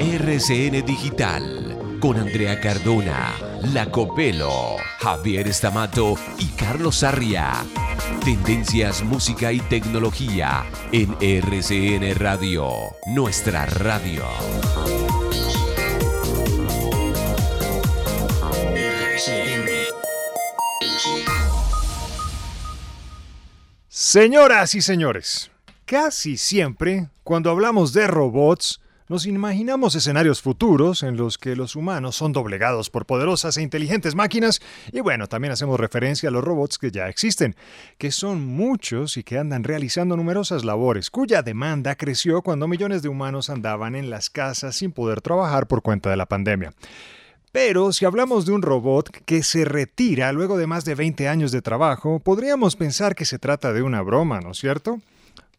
RCN Digital con Andrea Cardona, Lacopelo, Javier Estamato y Carlos Sarria. Tendencias, música y tecnología en RCN Radio, nuestra radio. Señoras y señores, casi siempre, cuando hablamos de robots, nos imaginamos escenarios futuros en los que los humanos son doblegados por poderosas e inteligentes máquinas y bueno, también hacemos referencia a los robots que ya existen, que son muchos y que andan realizando numerosas labores, cuya demanda creció cuando millones de humanos andaban en las casas sin poder trabajar por cuenta de la pandemia. Pero si hablamos de un robot que se retira luego de más de 20 años de trabajo, podríamos pensar que se trata de una broma, ¿no es cierto?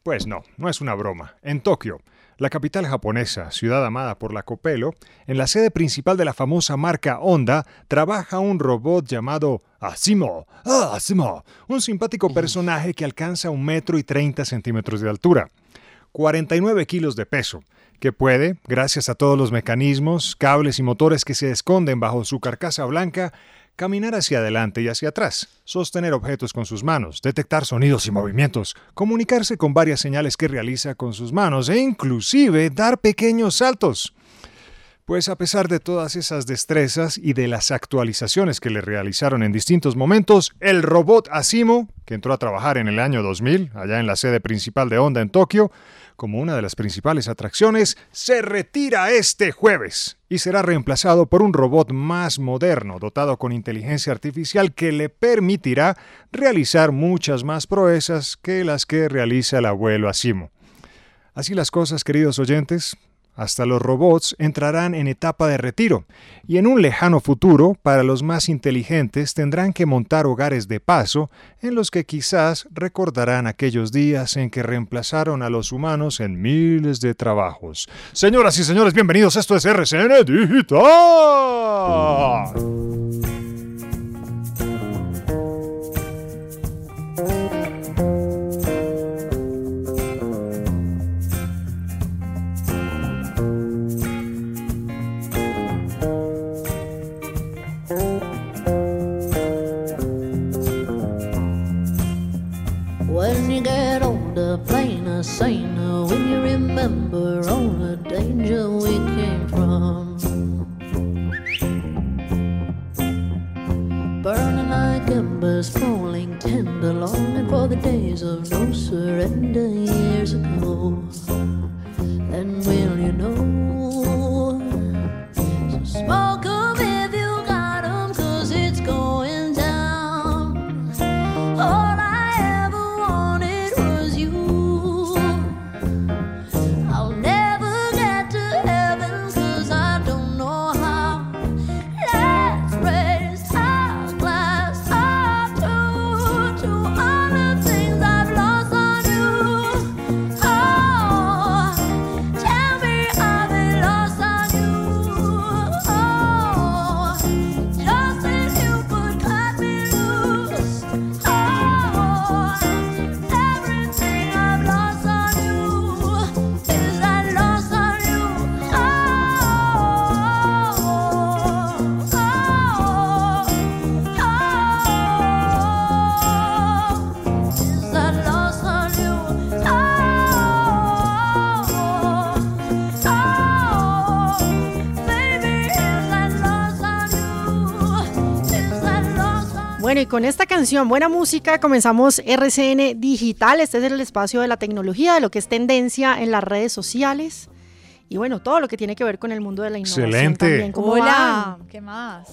Pues no, no es una broma. En Tokio, la capital japonesa, ciudad amada por la Copelo, en la sede principal de la famosa marca Honda, trabaja un robot llamado Asimo. Ah, Asimo, un simpático personaje que alcanza un metro y 30 centímetros de altura, 49 kilos de peso, que puede, gracias a todos los mecanismos, cables y motores que se esconden bajo su carcasa blanca, caminar hacia adelante y hacia atrás, sostener objetos con sus manos, detectar sonidos y movimientos, comunicarse con varias señales que realiza con sus manos e inclusive dar pequeños saltos. Pues a pesar de todas esas destrezas y de las actualizaciones que le realizaron en distintos momentos, el robot Asimo, que entró a trabajar en el año 2000, allá en la sede principal de Honda en Tokio, como una de las principales atracciones, se retira este jueves y será reemplazado por un robot más moderno, dotado con inteligencia artificial que le permitirá realizar muchas más proezas que las que realiza el abuelo Asimo. Así las cosas, queridos oyentes, hasta los robots entrarán en etapa de retiro, y en un lejano futuro, para los más inteligentes tendrán que montar hogares de paso en los que quizás recordarán aquellos días en que reemplazaron a los humanos en miles de trabajos. Señoras y señores, bienvenidos, esto es RCN Digital. Embers, falling tender, longing for the days of no surrender years ago. Then will con esta canción, buena música, comenzamos RCN Digital. Este es el espacio de la tecnología, de lo que es tendencia en las redes sociales. Y bueno, todo lo que tiene que ver con el mundo de la innovación. Excelente. También. ¿Cómo Hola, van? ¿qué más?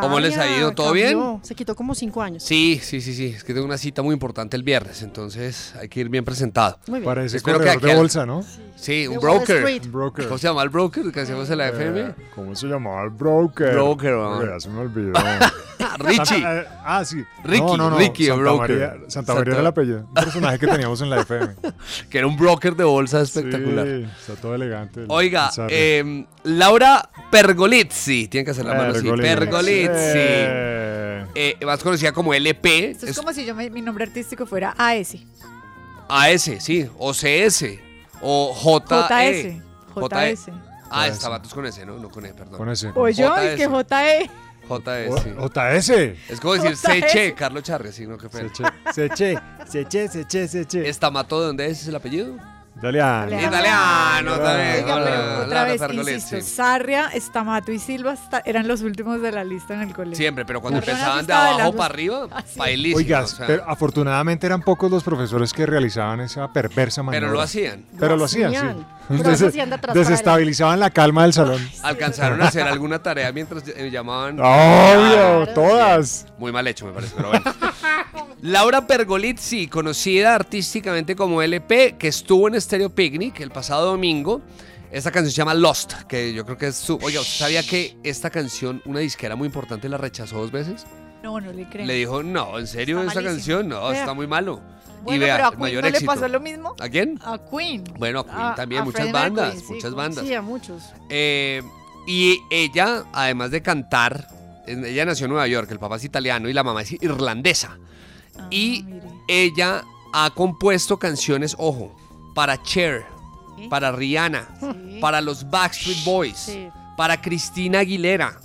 ¿Cómo les ha ido? ¿Todo bien? cambió, Se quitó como cinco años. Sí, sí, sí, sí. Es que tengo una cita muy importante el viernes, entonces hay que ir bien presentado. Muy bien. Parece Espero que corredor aquí de bolsa, ¿no? Sí, un De Wall broker. Un broker. ¿Cómo se llama el broker que hacemos en la FM? Eh, ¿Cómo se llamaba el broker? Broker, ah. Ya se me olvidó. Richie. Santa- eh, ah, sí. Ricky, no, no, no. Ricky, el Santa broker. María, Santa Santa- María era el apellido. Un personaje que teníamos en la FM. que era un broker de bolsa espectacular. Sí, está todo elegante. el- Oiga, el eh, Laura Pergolizzi, tienen que hacer la mano así. Pergolizzi. Eh, Eh, más conocida como LP. Esto es, es como si yo me- mi nombre artístico fuera AS. AS, sí. O CS. O JE. JS. JS. Ah, JS. estaba tú con ese, ¿no? No con E, perdón. con ese. O yo, es que JE. JS, JS. Es como decir. Seche, Carlos Charre, sí, no, qué pena. Seche. Seche, seche, seche. ¿Estamato de dónde? ¿Es el apellido? Italiano. Italiano. Italiano también. Oiga, Hola, pero otra vez, insisto, Sarria, Estamato y Silva eran los últimos de la lista en el colegio. Siempre, pero cuando empezaban de abajo para arriba, bailísimo. Oiga, o sea, pero afortunadamente eran pocos los profesores que realizaban esa perversa maniobra. pero lo hacían. Pero lo hacían, sí. Desestabilizaban la calma del salón. Alcanzaron a hacer alguna tarea mientras eh, llamaban. Obvio, todas. Muy mal hecho, me parece, pero bueno. Laura Pergolizzi, conocida artísticamente como LP, que estuvo en Stereo Picnic el pasado domingo. Esta canción se llama Lost, que yo creo que es su... Oiga, ¿usted sabía que esta canción, una disquera muy importante, la rechazó dos veces? No, no le creo. Le dijo, no, ¿en serio esta canción? No, está muy malo. bueno, y vea, pero a Queen mayor no éxito. le pasó lo mismo. ¿A quién? A Queen. Bueno, a Queen A- también, a muchas Freddie bandas, Mercury, muchas bandas. Sí, a muchos. Eh, y ella, además de cantar, ella nació en Nueva York, el papá es italiano y la mamá es irlandesa. Ah, Y mire. ella ha compuesto canciones, ojo, para Cher, ¿Sí? para Rihanna, Sí. para los Backstreet Boys, Sí. para Cristina Aguilera,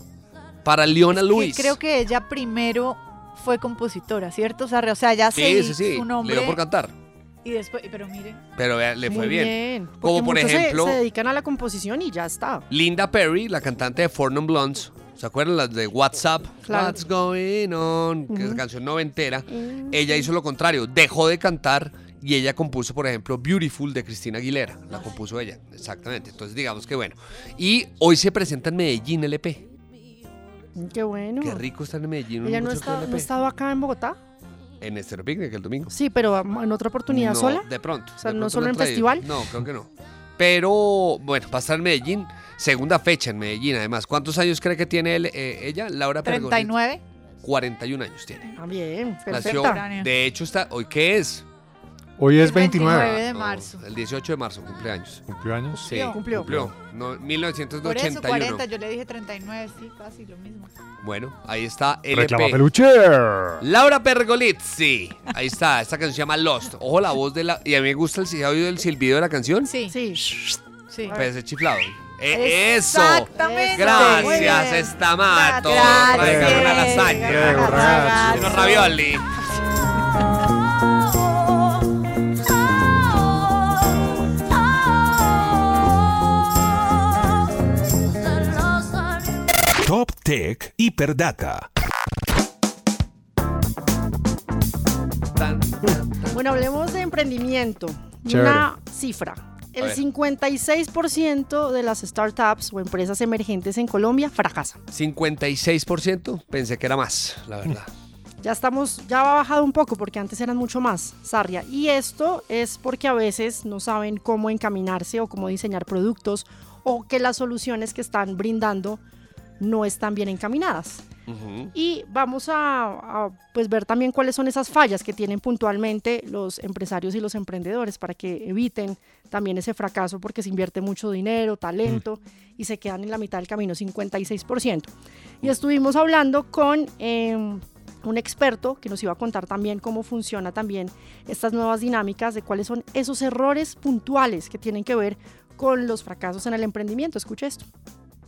para Leona Que Lewis. creo que ella primero fue compositora, ¿cierto? Sarria? O sea, ya se Sí, hizo sí, sí, su le nombre. dio por cantar, Y después, pero miren, pero vea, le fue Muy bien. Como por muchos se- ejemplo- Se, dedican a la composición y ya está. Linda Perry, la cantante de Four Non Blondes, ¿se acuerdan las de WhatsApp? Claro. What's going on? Que es canción noventera. Ella hizo lo contrario, dejó de cantar y ella compuso, por ejemplo, Beautiful de Cristina Aguilera. La compuso ella, exactamente. Entonces, digamos que bueno. Y hoy se presenta en Medellín LP. Qué bueno. Qué rico estar en Medellín. ¿Ella no, está, ha estado acá en Bogotá? En Estero Picnic el domingo. Sí, pero en otra oportunidad No, sola. De pronto. O sea, ¿no solo la en festival? No, creo que no. Pero bueno, va a estar en Medellín. Segunda fecha en Medellín, además. ¿Cuántos años cree que tiene él, eh, ella, Laura Pergolizzi? 39. 41 años tiene. Ah, bien, Nació, perfecta. Contemporánea. de hecho, está, ¿hoy qué es? Hoy es El 29 29. de No, marzo. el 18 de marzo, cumpleaños. ¿Cumplió años? Sí, Cumplió. cumplió. No, Por eso, 1981. 40, yo le dije 39, sí, casi lo mismo. Bueno, ahí está Reclama LP. peluche. Laura Pergolizzi. Ahí está, esta canción se llama Lost. Ojo la voz de la... Y a mí me gusta el, ¿se ha oído el silbido de la canción. Sí, Sí. sí. Pues ese chiflado. Eh, ¡Eso! Exactamente. Gracias. Estamato. Gracias. Tráigame una lasaña. Grego, ragazzi. Y Tech tan. Bueno, hablemos de emprendimiento. Chévere. Una cifra. El ver. 56% de las startups o empresas emergentes en Colombia fracasan. 56%, pensé que era más, la verdad. Ya estamos, ya ha bajado un poco porque antes eran mucho más, Sarria. Y esto es porque a veces no saben cómo encaminarse o cómo diseñar productos o que las soluciones que están brindando no están bien encaminadas. Y vamos a, a, pues ver también cuáles son esas fallas que tienen puntualmente los empresarios y los emprendedores para que eviten también ese fracaso porque se invierte mucho dinero, talento y se quedan en la mitad del camino, 56%. Y estuvimos hablando con eh, un experto que nos iba a contar también cómo funciona también estas nuevas dinámicas de cuáles son esos errores puntuales que tienen que ver con los fracasos en el emprendimiento. Escucha esto.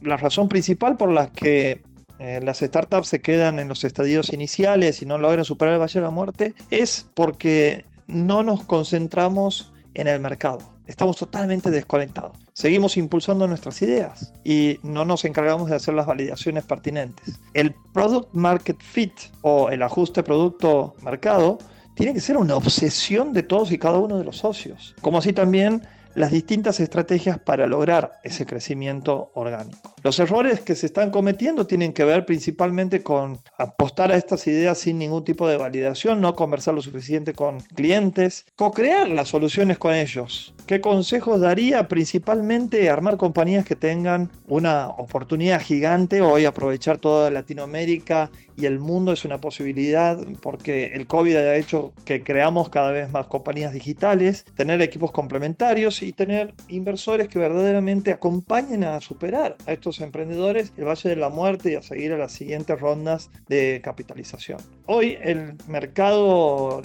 La razón principal por la que eh, las startups se quedan en los estadios iniciales y no logran superar el valle de la muerte es porque no nos concentramos en el mercado. estamos totalmente desconectados. Seguimos impulsando nuestras ideas y no nos encargamos de hacer las validaciones pertinentes. El product market fit o el ajuste producto-mercado tiene que ser una obsesión de todos y cada uno de los socios, como así también las distintas estrategias para lograr ese crecimiento orgánico. Los errores que se están cometiendo tienen que ver principalmente con apostar a estas ideas sin ningún tipo de validación, no conversar lo suficiente con clientes, co-crear las soluciones con ellos. ¿Qué consejos daría? Principalmente armar compañías que tengan una oportunidad gigante. Hoy aprovechar toda Latinoamérica y el mundo es una posibilidad porque el COVID ha hecho que creamos cada vez más compañías digitales, tener equipos complementarios y tener inversores que verdaderamente acompañen a superar a estos emprendedores el Valle de la Muerte y a seguir a las siguientes rondas de capitalización. Hoy el mercado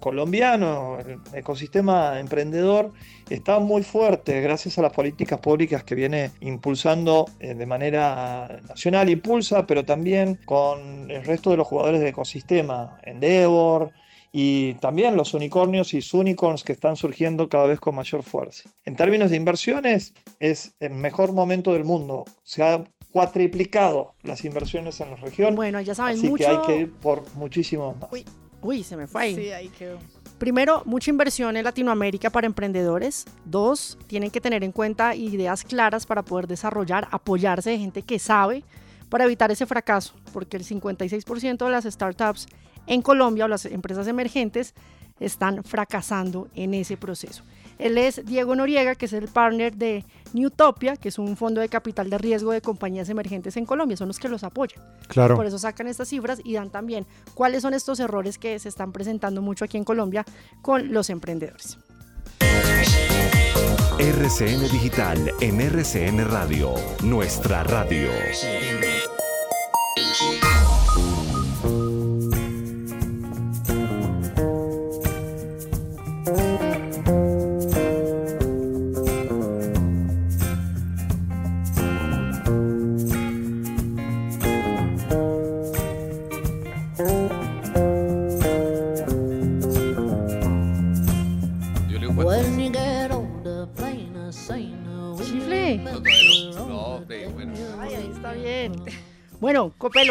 colombiano, el ecosistema emprendedor está muy fuerte gracias a las políticas públicas que viene impulsando eh, de manera nacional, impulsa, pero también con el resto de los jugadores del ecosistema, Endeavor, y también los unicornios y unicorns que están surgiendo cada vez con mayor fuerza. En términos de inversiones, es el mejor momento del mundo. Se ha cuatriplicado las inversiones en la región. Bueno, ya saben, así mucho... que hay que ir por muchísimos más. Uy, uy, se me fue ahí. Sí, ahí quedó. Primero, mucha inversión en Latinoamérica para emprendedores. Dos, tienen que tener en cuenta ideas claras para poder desarrollar, apoyarse de gente que sabe para evitar ese fracaso, porque el 56% de las startups en Colombia o las empresas emergentes están fracasando en ese proceso. Él es Diego Noriega, que es el partner de Newtopia, que es un fondo de capital de riesgo de compañías emergentes en Colombia, son los que los apoyan. Claro. Por eso sacan estas cifras y dan también cuáles son estos errores que se están presentando mucho aquí en Colombia con los emprendedores. RCN Digital en RCN Radio, nuestra radio.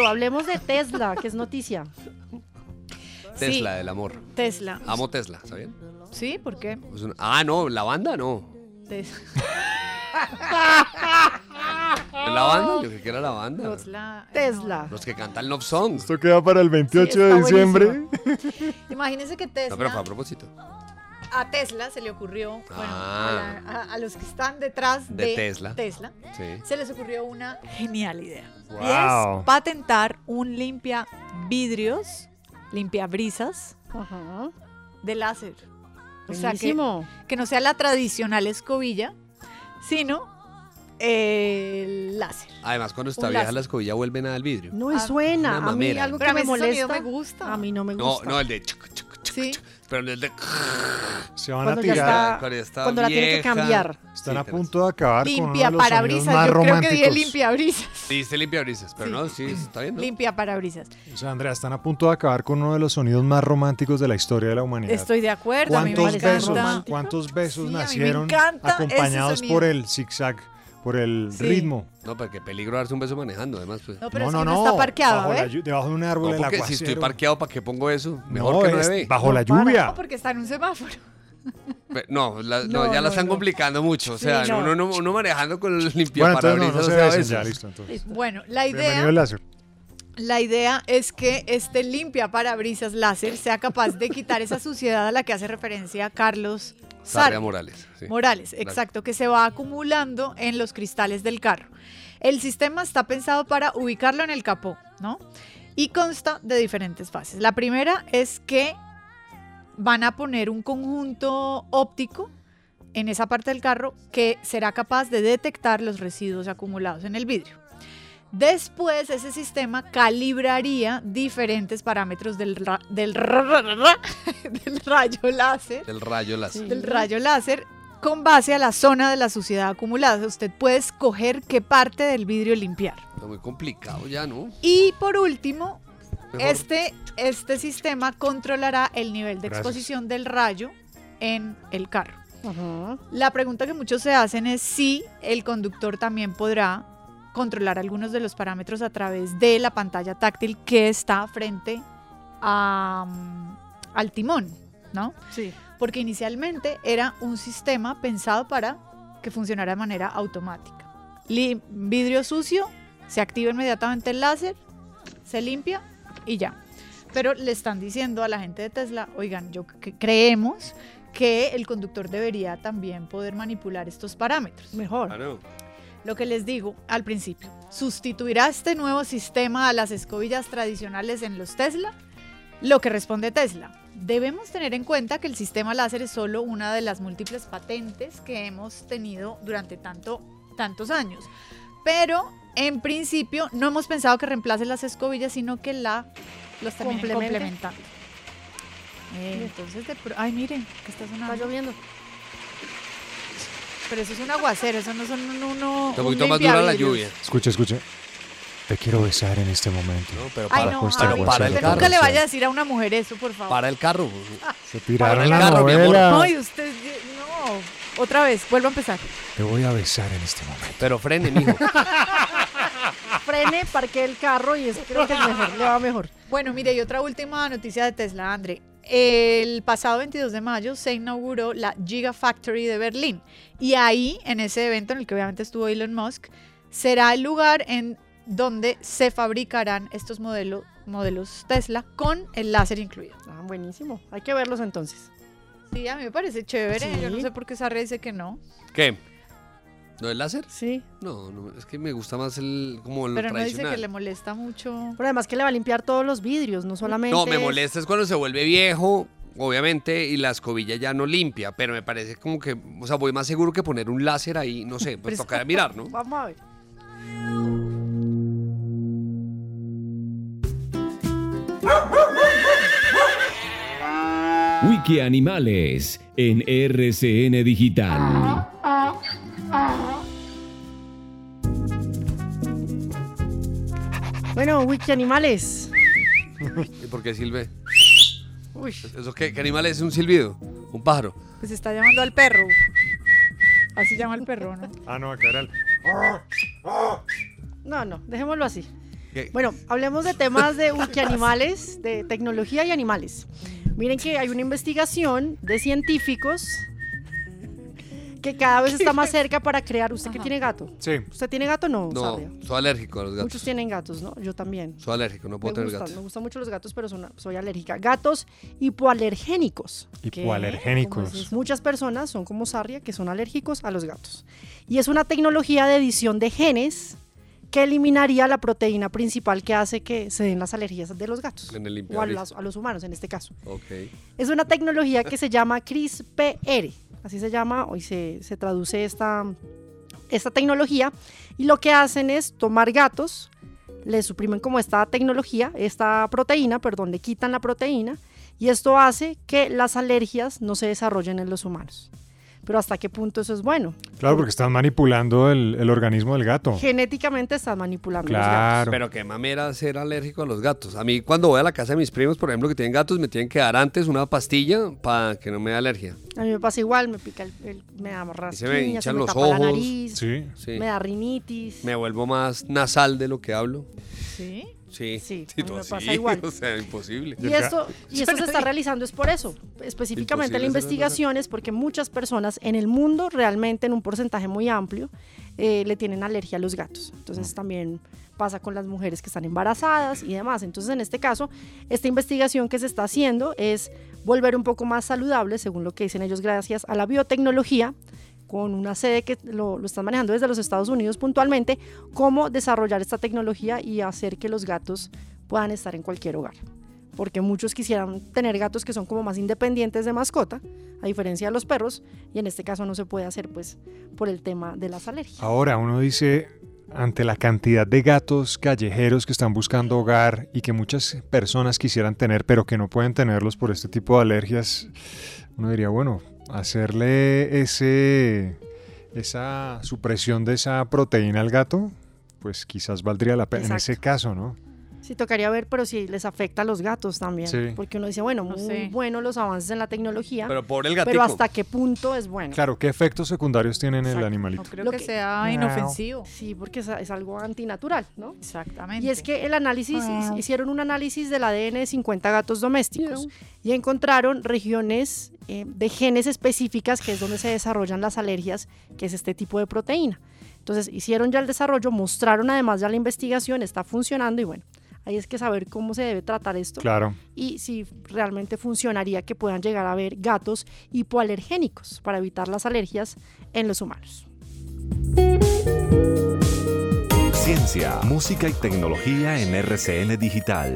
Hablemos de Tesla, que es noticia. Tesla del amor. Tesla. Amo Tesla, ¿saben? ¿Sí? ¿Por qué? Es una- Ah, no, la banda no. Tes- ¿La banda? Yo creí que era la banda. Tesla. Tesla. Los que cantan Love Songs. Esto queda para el 28 Sí, de está diciembre. buenísimo. Imagínense que Tesla. No, pero fue a propósito. A Tesla se le ocurrió, bueno, Ah. a, la- a- a los que están detrás De de, Tesla. Tesla, Sí. se les ocurrió una genial idea. Y es patentar un limpia vidrios, limpia brisas Ajá. de láser. O sea, que, que no sea la tradicional escobilla, sino el láser. Además, cuando está Un vieja láser. la escobilla vuelven al vidrio. No me Ah, suena. A mí algo Pero que a mí me molesta. me gusta. A mí no me No, gusta. no, el de... chuc, chuc, chuc, Sí. Pero el de... Se van Cuando a tirar. cuando ya está cuando la tiene que cambiar. Están Sí, a punto de acabar con Limpia sonidos parabrisas. más Yo creo que dije limpia brisas. Sí, dice limpia brisas, pero Sí. no, sí, está bien, ¿no? Limpia parabrisas. O sea, Andrea, están a punto de acabar con uno de los sonidos más románticos de la historia de la humanidad. Estoy de acuerdo. A mí me ¿Cuántos encanta. besos, encanta. cuántos besos Sí, me nacieron acompañados por el zigzag, por el Sí. ritmo? No, pero qué peligro darse un beso manejando, además, pues. No, pero no, es no, que no. no está parqueado, bajo, ¿eh? debajo de un árbol No, porque si estoy parqueado, ¿para qué pongo eso? No, Mejor que no es bajo la lluvia. No, porque está en un semáforo. No, la- no, No, ya la están no. complicando mucho. O sea, Sí, no. uno, no- uno manejando con el Bueno, limpiaparabrisas. entonces no, no o se sea, besen besos. ya, listo. Entonces. Bueno, la Bienvenido idea, el láser. la idea es que este limpia parabrisas láser sea capaz de quitar esa suciedad a la que hace referencia Carlos Sarria. Morales. sí. Morales, exacto, que se va acumulando en los cristales del carro. El sistema está pensado para ubicarlo en el capó, ¿no? Y consta de diferentes fases. La primera es que van a poner un conjunto óptico en esa parte del carro que será capaz de detectar los residuos acumulados en el vidrio. Después ese sistema calibraría diferentes parámetros del, ra- del, ra- del rayo láser Del rayo láser. del rayo láser con base a la zona de la suciedad acumulada. Usted puede escoger qué parte del vidrio limpiar. Está muy complicado ya, ¿no? Y por último, Mejor- este, este sistema controlará el nivel de Gracias. exposición del rayo en el carro. Ajá. La pregunta que muchos se hacen es si el conductor también podrá controlar algunos de los parámetros a través de la pantalla táctil que está frente a, mm, al timón, ¿no? Sí. Porque inicialmente era un sistema pensado para que funcionara de manera automática. Li- vidrio sucio, se activa inmediatamente el láser, se limpia y ya. Pero le están diciendo a la gente de Tesla, oigan, yo que- creemos que el conductor debería también poder manipular estos parámetros. Mejor. Claro. Lo que les digo al principio, ¿sustituirá este nuevo sistema a las escobillas tradicionales en los Tesla? Lo que responde Tesla, debemos tener en cuenta que el sistema láser es solo una de las múltiples patentes que hemos tenido durante tanto, tantos años. Pero en principio no hemos pensado que reemplace las escobillas, sino que la los complementando. Eh, entonces, de ay, miren, que está Está sonando. lloviendo. Pero eso es un aguacero, eso no son un, uno, Está un un poquito más dura la lluvia. Escuche, escuche. Te quiero besar en este momento. No, pero Ay, para, no, Bajo pero ay, para el usted carro. nunca le vaya a decir a una mujer eso, por favor. Para el carro. Se Para tiraron el la carro, mi amor. novela. No, y usted, no. Otra vez, vuelvo a empezar. Te voy a besar en este momento. Pero frene, mijo. Frene, parque el carro y es, creo que es mejor, le va mejor. Bueno, mire, y otra última noticia de Tesla, André. El pasado 22 de mayo se inauguró la Gigafactory de Berlín. Y ahí, en ese evento en el que obviamente estuvo Elon Musk, será el lugar en donde se fabricarán estos modelos, modelos Tesla con el láser incluido. Ah, buenísimo. Hay que verlos entonces. Sí, a mí me parece chévere. Yo no sé por qué Sarre dice que no. ¿Qué? ¿No el láser? Sí. No, no, es que me gusta más el como el Pero no dice tradicional. que le molesta mucho. Pero además que le va a limpiar todos los vidrios, no solamente. No, me es- molesta es cuando se vuelve viejo, obviamente, y la escobilla ya no limpia, pero me parece como que, o sea, voy más seguro que poner un láser ahí, no sé, pues Pero- toca mirar, ¿no? Vamos a ver. Wiki Animales en RCN Digital. Bueno, wiki animales. ¿Y por qué silbe? Uy, ¿Eso qué, qué animal es un silbido? ¿Un pájaro? Pues está llamando al perro. Así llama el perro, ¿no? Ah, no, acá era el... no, no, dejémoslo así. ¿Qué? Bueno, hablemos de temas de wiki animales, de tecnología y animales. Miren que hay una investigación de científicos que cada vez está más cerca para crear. ¿Usted que tiene gato? Sí. ¿Usted tiene gato? No, No, Sarria. soy alérgico a los gatos. Muchos tienen gatos, ¿no? Yo también. Soy alérgico, no puedo me tener gustan, gatos. me gustan mucho los gatos, pero son- soy alérgica. Gatos hipoalergénicos. Hipoalergénicos. Muchas personas son como Sarria, que son alérgicos a los gatos. Y es una tecnología de edición de genes que eliminaría la proteína principal que hace que se den las alergias de los gatos. En el O a los, a los humanos en este caso. Ok. Es una tecnología que se llama CRISPR. Así se llama, hoy se, se traduce esta, esta tecnología. Y lo que hacen es tomar gatos, le suprimen como esta tecnología, esta proteína, perdón, le quitan la proteína. Y esto hace que las alergias no se desarrollen en los humanos. Pero hasta qué punto eso es bueno. Claro, porque están manipulando el, el organismo del gato. Genéticamente están manipulando los gatos. Claro. Pero qué mamera ser alérgico a los gatos. A mí cuando voy a la casa de mis primos, por ejemplo, que tienen gatos, me tienen que dar antes una pastilla para que no me dé alergia. A mí me pasa igual, me pica el, el- me da se me rasquiña, se hinchan me los tapa la ojos. nariz, Sí. Sí. me da rinitis. Me vuelvo más nasal de lo que hablo. Sí. Sí. Sí, me así, pasa igual. O sea, imposible. Y esto, y esto se está realizando es por eso. Específicamente la Imposible investigación es porque muchas personas en el mundo, realmente en un porcentaje muy amplio, eh, le tienen alergia a los gatos. Entonces también pasa con las mujeres que están embarazadas y demás. Entonces en este caso, esta investigación que se está haciendo es volver un poco más saludable, según lo que dicen ellos, gracias a la biotecnología con una sede que lo, lo están manejando desde los Estados Unidos puntualmente, cómo desarrollar esta tecnología y hacer que los gatos puedan estar en cualquier hogar. Porque muchos quisieran tener gatos que son como más independientes de mascota, a diferencia de los perros, y en este caso no se puede hacer pues por el tema de las alergias. Ahora uno dice, ante la cantidad de gatos callejeros que están buscando hogar y que muchas personas quisieran tener, pero que no pueden tenerlos por este tipo de alergias, uno diría, bueno, hacerle ese, esa supresión de esa proteína al gato, pues quizás valdría la pena en ese caso, ¿no? Sí, tocaría ver, pero si les afecta a los gatos también. Sí. Porque uno dice, bueno, No muy sé. bueno los avances en la tecnología, Pero pero, pobre el gatico. hasta qué punto es bueno. Claro, ¿qué efectos secundarios tiene en el Exacto. No animalito? creo Lo que, que- sea inofensivo. Sí, porque es, es algo antinatural, ¿no? Exactamente. Y es que el análisis, hicieron un análisis del ADN de 50 gatos domésticos y encontraron regiones eh, de genes específicas, que es donde se desarrollan las alergias, que es este tipo de proteína. Entonces hicieron ya el desarrollo, mostraron además ya la investigación, está funcionando y bueno, ahí es que saber cómo se debe tratar esto Claro. y si realmente funcionaría que puedan llegar a haber gatos hipoalergénicos para evitar las alergias en los humanos. Ciencia, música y tecnología en RCN Digital.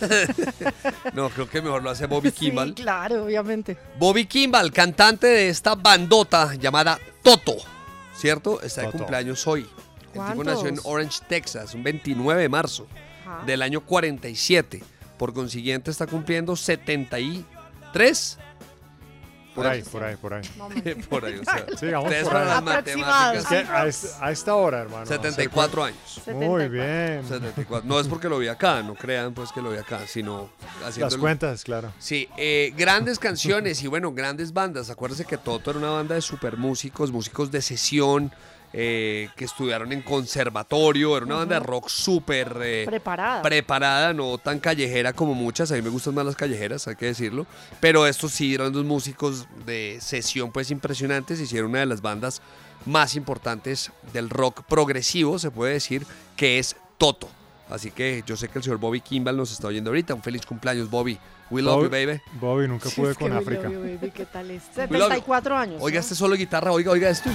No, creo que mejor lo hace Bobby Kimball. Sí, claro, obviamente. Bobby Kimball, cantante de esta bandota llamada Toto, ¿cierto? Está de Toto. cumpleaños hoy. El tipo nació en. Orange, Texas, un 29 de marzo Ajá. del año 47. Por consiguiente, está cumpliendo 73. Por ahí, por ahí, por ahí. por ahí, o sea. Sí, vamos ustedes por para ahí. las Aproximados. Es que a, est- a esta hora, hermano. 74 años. Muy 74. bien. 74. No es porque lo vi acá, no crean pues que lo vi acá, sino haciendo Las cuentas, claro. Sí, eh, grandes canciones y bueno, grandes bandas. Acuérdense que Toto era una banda de super músicos, músicos de sesión, eh, que estudiaron en conservatorio. Era una banda de rock súper eh, Preparada. preparada, no tan callejera como muchas. A mí me gustan más las callejeras, hay que decirlo. Pero estos sí eran dos músicos de sesión pues impresionantes. Hicieron una de las bandas más importantes del rock progresivo, se puede decir, que es Toto. Así que yo sé que el señor Bobby Kimball nos está oyendo ahorita. Un feliz cumpleaños, Bobby. We love you, baby. Bobby, nunca Sí, pude con we África. love you, baby, ¿Qué tal es? We love you. 74 años. Oiga ¿no? este solo guitarra, oiga, oiga esto.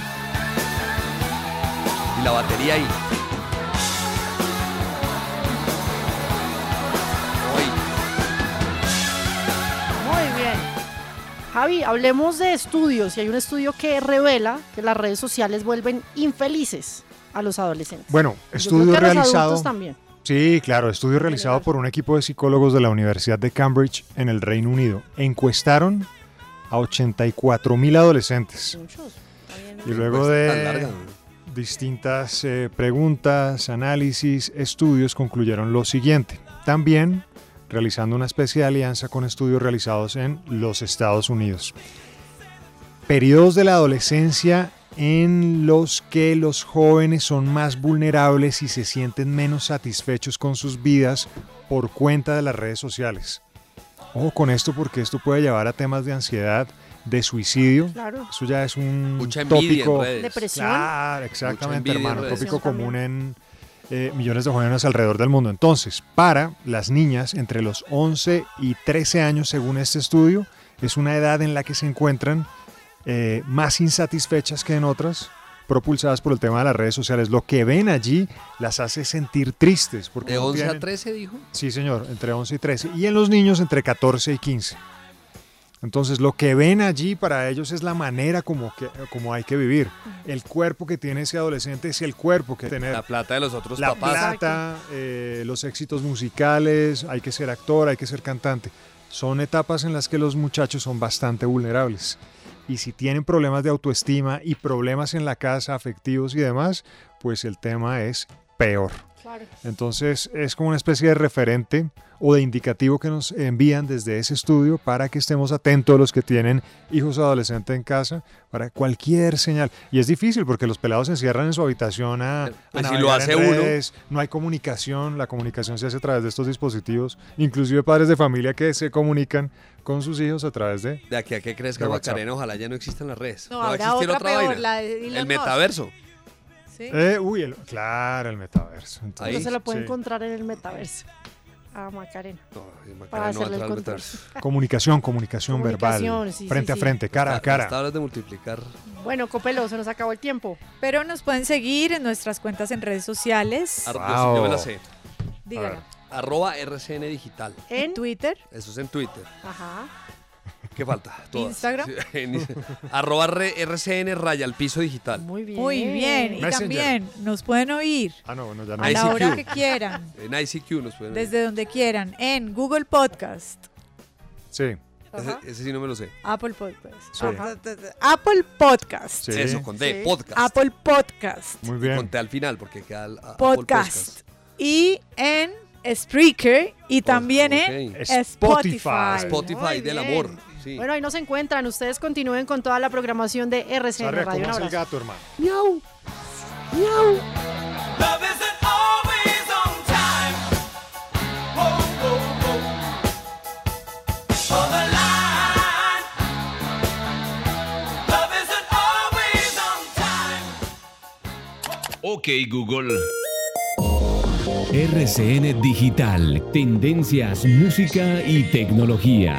Y la batería ahí. Muy bien. Javi, hablemos de estudios. Y hay un estudio que revela que las redes sociales vuelven infelices a los adolescentes. Bueno, Yo creo estudio que a los realizado. también. Sí, claro, estudio realizado por un equipo de psicólogos de la Universidad de Cambridge en el Reino Unido. Encuestaron a 84 mil adolescentes. Muchos. Está bien. Y luego tan de. Distintas eh, preguntas, análisis, estudios, concluyeron lo siguiente. También realizando una especie de alianza con estudios realizados en los Estados Unidos. Periodos de la adolescencia en los que los jóvenes son más vulnerables y se sienten menos satisfechos con sus vidas por cuenta de las redes sociales. Ojo con esto porque esto puede llevar a temas de ansiedad, de suicidio. Claro. Eso ya es un Mucha tópico. en redes. Depresión. Claro, exactamente, hermano. Tópico común en eh, millones de jóvenes alrededor del mundo. Entonces, para las niñas entre los 11 y 13 años, según este estudio, es una edad en la que se encuentran eh, más insatisfechas que en otras, propulsadas por el tema de las redes sociales. Lo que ven allí las hace sentir tristes. Porque ¿De no 11 a tienen- 13 dijo? Sí, señor, entre 11 y 13. Y en los niños entre 14 y 15. Entonces, lo que ven allí para ellos es la manera como, que, como hay que vivir. El cuerpo que tiene ese adolescente es el cuerpo que tiene La plata de los otros la papás. plata, eh, los éxitos musicales, hay que ser actor, hay que ser cantante. Son etapas en las que los muchachos son bastante vulnerables. Y si tienen problemas de autoestima y problemas en la casa, afectivos y demás, pues el tema es peor. Claro. Entonces es como una especie de referente o de indicativo que nos envían desde ese estudio para que estemos atentos los que tienen hijos adolescentes en casa para cualquier señal. Y es difícil porque los pelados se encierran en su habitación a, a Pues si lo hace en uno. redes, no hay comunicación, la comunicación se hace a través de estos dispositivos, inclusive padres de familia que se comunican con sus hijos a través de... De aquí a que crezca. Macarena, ojalá ya no existan las redes. No, va a habrá existir otra peor, vaina. la de El metaverso. Sí. Eh, uy, el- claro, el metaverso. Entonces, Uno se lo puede sí. encontrar en el metaverso. A Macarena. No, Macarena Para no hacerle entrar el metaverso. Comunicación, comunicación, Comunicación, verbal, sí, frente sí, a frente, cara a cara. hasta hablas de multiplicar. Bueno, Copelo, se nos acabó el tiempo. Pero nos pueden seguir en nuestras cuentas en redes sociales. Ar- yo, me la Wow. sé. Dígala. Arroba RCN Digital. En Twitter. Eso es en Twitter. Ajá. ¿Qué falta? Todas. Instagram. En- arroba RCN raya al piso digital. Muy bien. Muy bien. Y Messenger. también nos pueden oír Ah, no, bueno, ya no. a la ICQ. hora que quieran, En ICQ nos pueden desde donde quieran, en Google Podcast, Sí, Ese, ese sí no me lo sé. Apple Podcast, Sí. Apple Podcast, sí. Eso, con D, Sí. podcast. Apple Podcast, Muy bien. con T al final, porque queda el, a- Apple Podcast. y en Spreaker y también en. Spotify. Spotify Muy del bien. amor. Sí. Bueno, ahí nos encuentran. Ustedes continúen con toda la programación de RCN Sarria, Radio. ¿cómo es el gato, hermano? Miau. Miau. Always on time. Ok Google. RCN Digital, tendencias, música y tecnología.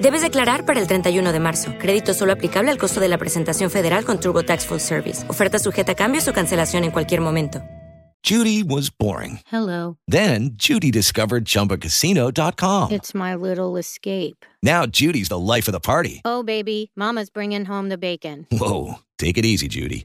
Debes declarar para el 31 de marzo. Crédito solo aplicable al costo de la presentación federal con TurboTax Full Service. Oferta sujeta a cambios o cancelación en cualquier momento. Judy was boring. Hello. Then Judy discovered ChumbaCasino.com. It's my little escape. Now Judy's the life of the party. Oh, baby, Mama's bringing home the bacon. Whoa, take it easy, Judy.